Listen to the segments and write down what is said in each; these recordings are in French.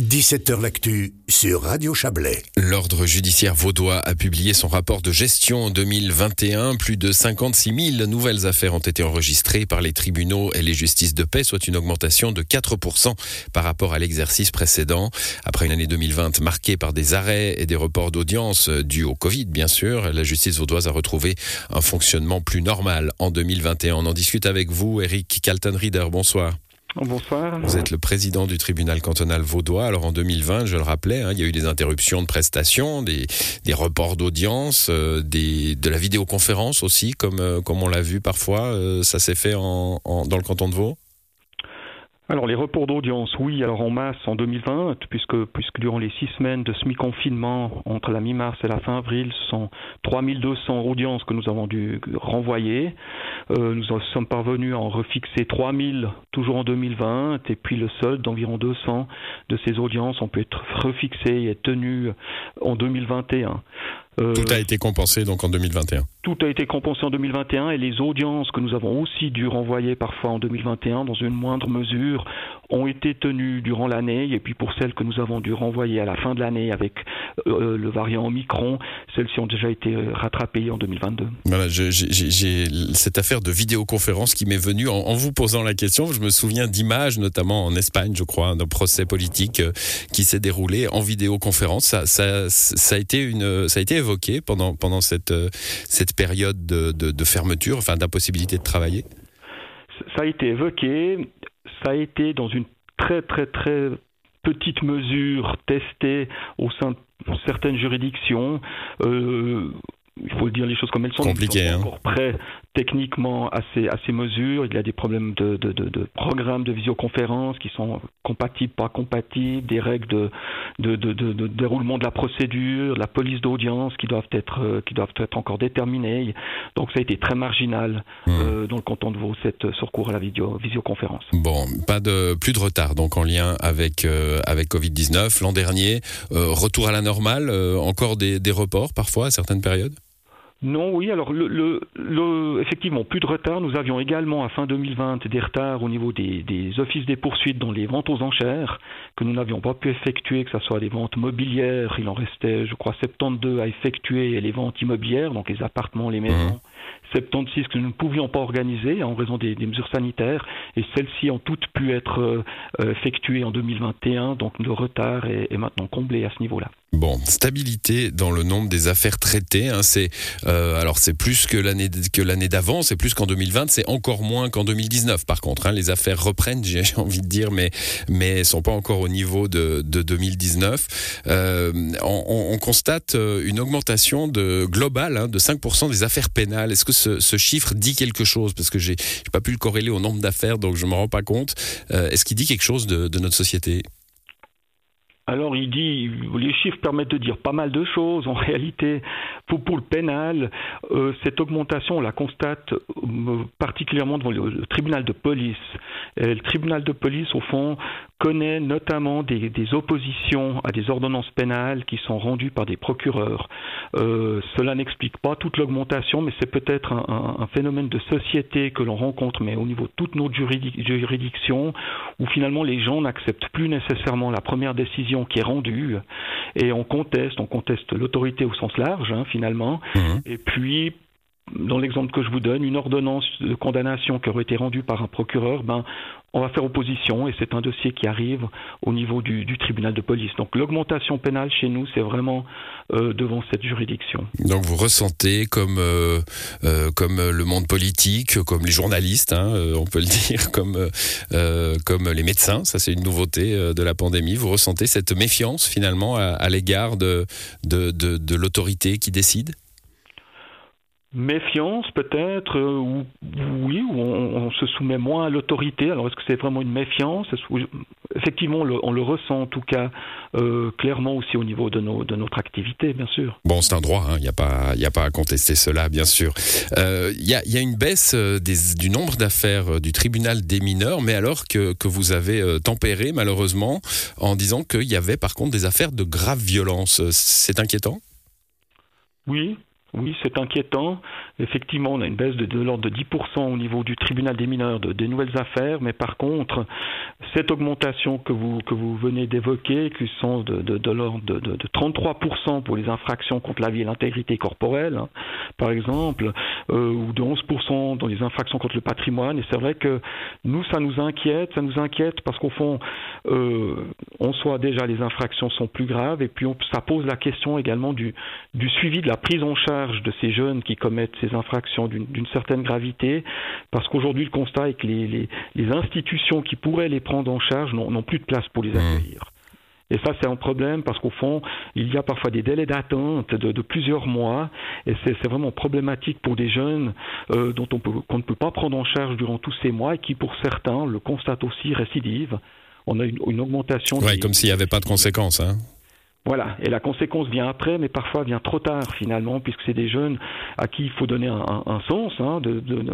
17h L'actu sur Radio Chablais. L'ordre judiciaire vaudois a publié son rapport de gestion 2021. Plus de 56 000 nouvelles affaires ont été enregistrées par les tribunaux et les justices de paix, soit une augmentation de 4% par rapport à l'exercice précédent. Après une année 2020 marquée par des arrêts et des reports d'audience dus au Covid, bien sûr, la justice vaudoise a retrouvé un fonctionnement plus normal en 2021. On en discute avec vous, Eric Calton-Reader. Bonsoir. Bonsoir. Vous êtes le président du tribunal cantonal vaudois. Alors en 2020, je le rappelais, hein, il y a eu des interruptions de prestations, des, reports d'audience, euh, de la vidéoconférence aussi, comme, euh, comme on l'a vu parfois. Euh, ça s'est fait en, dans le canton de Vaud? Alors les reports d'audience, oui, alors en masse en 2020, puisque, puisque durant les six semaines de semi-confinement entre la mi-mars et la fin avril, ce sont 3200 audiences que nous avons dû renvoyer. Euh, nous sommes parvenus à en refixer 3000 toujours en 2020, et puis le solde d'environ 200 de ces audiences ont pu être refixées et tenues en 2021. Euh, tout a été compensé donc en 2021. Tout a été compensé en 2021 et les audiences que nous avons aussi dû renvoyer parfois en 2021 dans une moindre mesure ont été tenues durant l'année et puis pour celles que nous avons dû renvoyer à la fin de l'année avec euh, le variant Omicron, celles-ci ont déjà été euh, rattrapées en 2022. Voilà, j'ai cette affaire de vidéoconférence qui m'est venue en, vous posant la question. Je me souviens d'images, notamment en Espagne, je crois, d'un procès politique qui s'est déroulé en vidéoconférence. Ça, ça, ça, a été une, ça a été évoqué pendant, pendant cette, euh, cette période de, de, fermeture, enfin d'impossibilité de travailler? Ça a été évoqué, ça a été dans une très très très petite mesure testée au sein de certaines juridictions. Euh, il faut dire les choses comme elles sont. Compliqué, sont hein. encore prêts techniquement à ces, à ces mesures. Il y a des problèmes de, de, de, programmes de visioconférence qui sont compatibles, pas compatibles, des règles de, de, déroulement de la procédure, la police d'audience qui doivent être euh, qui doivent être encore déterminées. Donc ça a été très marginal mmh. euh, dans le canton de Vaud cette ce recours à la vidéo, visioconférence. Bon, pas de plus de retard donc en lien avec euh, avec Covid 19 l'an dernier. retour à la normale, encore des, des reports parfois à certaines périodes? Non, oui. Alors, le, le, effectivement, plus de retard. Nous avions également, à fin 2020, des retards au niveau des, offices des poursuites dans les ventes aux enchères que nous n'avions pas pu effectuer, que ce soit les ventes mobilières. Il en restait, je crois, 72 à effectuer et les ventes immobilières, donc les appartements, les maisons. 76 que nous ne pouvions pas organiser en raison des, mesures sanitaires et celles-ci ont toutes pu être euh, effectuées en 2021, donc le retard est maintenant comblé à ce niveau-là. Bon, stabilité dans le nombre des affaires traitées. Hein, c'est euh, alors c'est plus que l'année que l'année d'avant, c'est plus qu'en 2020, c'est encore moins qu'en 2019. Par contre, hein, les affaires reprennent, j'ai envie de dire, mais mais sont pas encore au niveau de, de 2019. Euh, on, on, constate euh, une augmentation globale hein, de 5% des affaires pénales. Est-ce que ce, chiffre dit quelque chose Parce que j'ai pas pu le corréler au nombre d'affaires, donc je me rends pas compte. Euh, est-ce qu'il dit quelque chose de notre société? Alors il dit, les chiffres permettent de dire pas mal de choses. En réalité, pour, le pénal, euh, cette augmentation, on la constate euh, particulièrement devant le, tribunal de police. le tribunal de police, au fond, connaît notamment des, oppositions à des ordonnances pénales qui sont rendues par des procureurs. Euh, cela n'explique pas toute l'augmentation, mais c'est peut-être un, phénomène de société que l'on rencontre, mais au niveau de toute notre juridiction, où finalement les gens n'acceptent plus nécessairement la première décision qui est rendue et on conteste, on conteste l'autorité au sens large hein, finalement. Mmh. Et puis dans l'exemple que je vous donne, une ordonnance de condamnation qui aurait été rendue par un procureur, ben, on va faire opposition et c'est un dossier qui arrive au niveau du, tribunal de police. Donc l'augmentation pénale chez nous, c'est vraiment euh, devant cette juridiction. Donc vous ressentez comme euh, euh, comme le monde politique, comme les journalistes, hein, on peut le dire, comme comme les médecins, ça c'est une nouveauté de la pandémie. Vous ressentez cette méfiance finalement à, l'égard de, de, de l'autorité qui décide? Méfiance peut-être, euh, ou oui, où on, se soumet moins à l'autorité. Alors est-ce que c'est vraiment une méfiance? Effectivement, on le, on le, ressent en tout cas euh, clairement aussi au niveau de, nos, de notre activité, bien sûr. Bon, c'est un droit, il hein. n'y a, pas, a pas à contester cela, bien sûr. Il euh, y, a, y, a, une baisse des, du nombre d'affaires du tribunal des mineurs, mais alors que, que vous avez tempéré malheureusement en disant qu'il y avait par contre des affaires de grave violence. C'est inquiétant? Oui, Oui, c'est inquiétant. Effectivement, on a une baisse de, de l'ordre de 10% au niveau du tribunal des mineurs de, des nouvelles affaires, mais par contre, cette augmentation que vous, que vous venez d'évoquer, qui sont de, de l'ordre de, de, 33% pour les infractions contre la vie et l'intégrité corporelle, hein, par exemple, euh, ou de 11% dans les infractions contre le patrimoine, et c'est vrai que nous, ça nous inquiète, ça nous inquiète parce qu'au fond, euh, on soit déjà les infractions sont plus graves, et puis on, ça pose la question également du, du suivi de la prise en charge de ces jeunes qui commettent ces infractions d'une certaine gravité, parce qu'aujourd'hui le constat est que les, institutions qui pourraient les prendre en charge n'ont plus de place pour les mmh. accueillir. Et ça, c'est un problème parce qu'au fond, il y a parfois des délais d'attente de, plusieurs mois, et c'est vraiment problématique pour des jeunes euh, dont on qu'on ne peut pas prendre en charge durant tous ces mois et qui, pour certains, le constatent aussi récidive. On a une, une augmentation. Oui, comme s'il n'y avait pas de conséquences. Hein. Voilà, et la conséquence vient après, mais parfois vient trop tard finalement, puisque c'est des jeunes à qui il faut donner un, sens hein,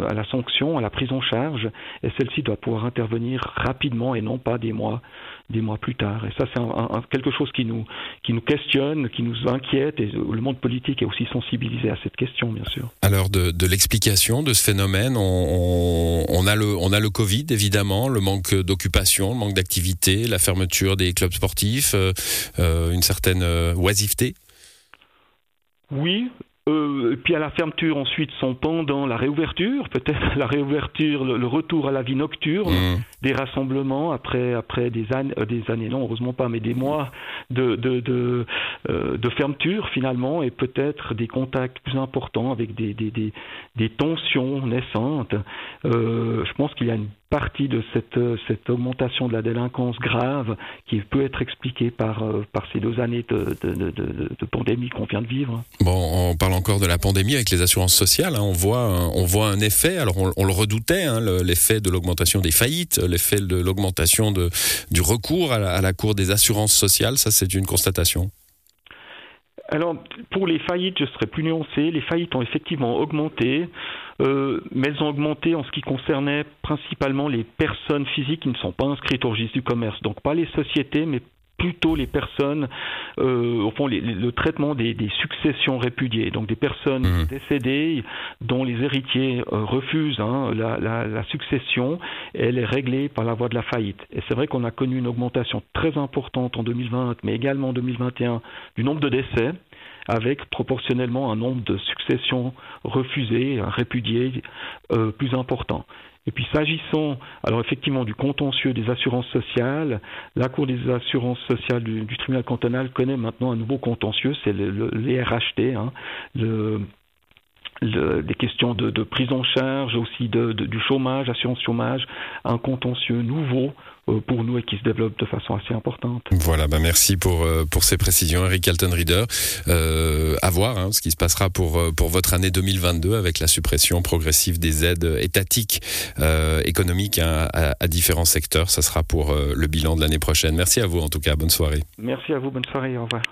à la sanction, à la prise en charge, et celle-ci doit pouvoir intervenir rapidement et non pas des mois, des mois plus tard. Et ça, c'est quelque chose qui nous, qui nous questionne, qui nous inquiète, et le monde politique est aussi sensibilisé à cette question, bien sûr. Alors, de, de l'explication de ce phénomène, on, on, a le, on a le Covid, évidemment, le manque d'occupation, le manque d'activité, la fermeture des clubs sportifs, euh, euh une certaine euh, oisiveté oui, euh, puis à la fermeture ensuite sont pendant la réouverture, peut-être la réouverture, le, retour à la vie nocturne, mmh. des rassemblements après après des années, euh, des années non heureusement pas, mais des mois de de de, euh, de fermeture finalement et peut-être des contacts plus importants avec des des des, des tensions naissantes. Euh, je pense qu'il y a une partie de cette, cette augmentation de la délinquance grave qui peut être expliquée par, par ces deux années de, de, de, de pandémie qu'on vient de vivre. Bon, on parle encore de la pandémie avec les assurances sociales. Hein. On, voit, on voit un effet, alors on, le redoutait, hein, l'effet de l'augmentation des faillites, l'effet de l'augmentation du recours à la, Cour des assurances sociales. Ça, c'est une constatation. Alors, pour les faillites, je serais plus nuancé. Les faillites ont effectivement augmenté, euh, mais elles ont augmenté en ce qui concernait principalement les personnes physiques qui ne sont pas inscrites au registre du commerce. Donc, pas les sociétés, mais plutôt les personnes, euh, au fond, le traitement des, successions répudiées, donc des personnes mmh. décédées dont les héritiers euh, refusent hein, la, succession, elle est réglée par la voie de la faillite. Et c'est vrai qu'on a connu une augmentation très importante en 2020, mais également en 2021, du nombre de décès avec proportionnellement un nombre de successions refusées, répudiées euh, plus important. Et puis s'agissant, alors effectivement, du contentieux des assurances sociales, la Cour des assurances sociales du, tribunal cantonal connaît maintenant un nouveau contentieux, c'est le, les RHT, hein, le, des questions de, prise en charge, aussi de, du chômage, assurance chômage, un contentieux nouveau euh, pour nous et qui se développe de façon assez importante. Voilà, bah merci pour euh, pour ces précisions, Eric Alton Reader. Euh, à voir hein, ce qui se passera pour euh, pour votre année 2022 avec la suppression progressive des aides étatiques euh, économiques hein, à, à, différents secteurs. Ça sera pour le bilan de l'année prochaine. Merci à vous en tout cas. Bonne soirée. Merci à vous. Bonne soirée. Au revoir.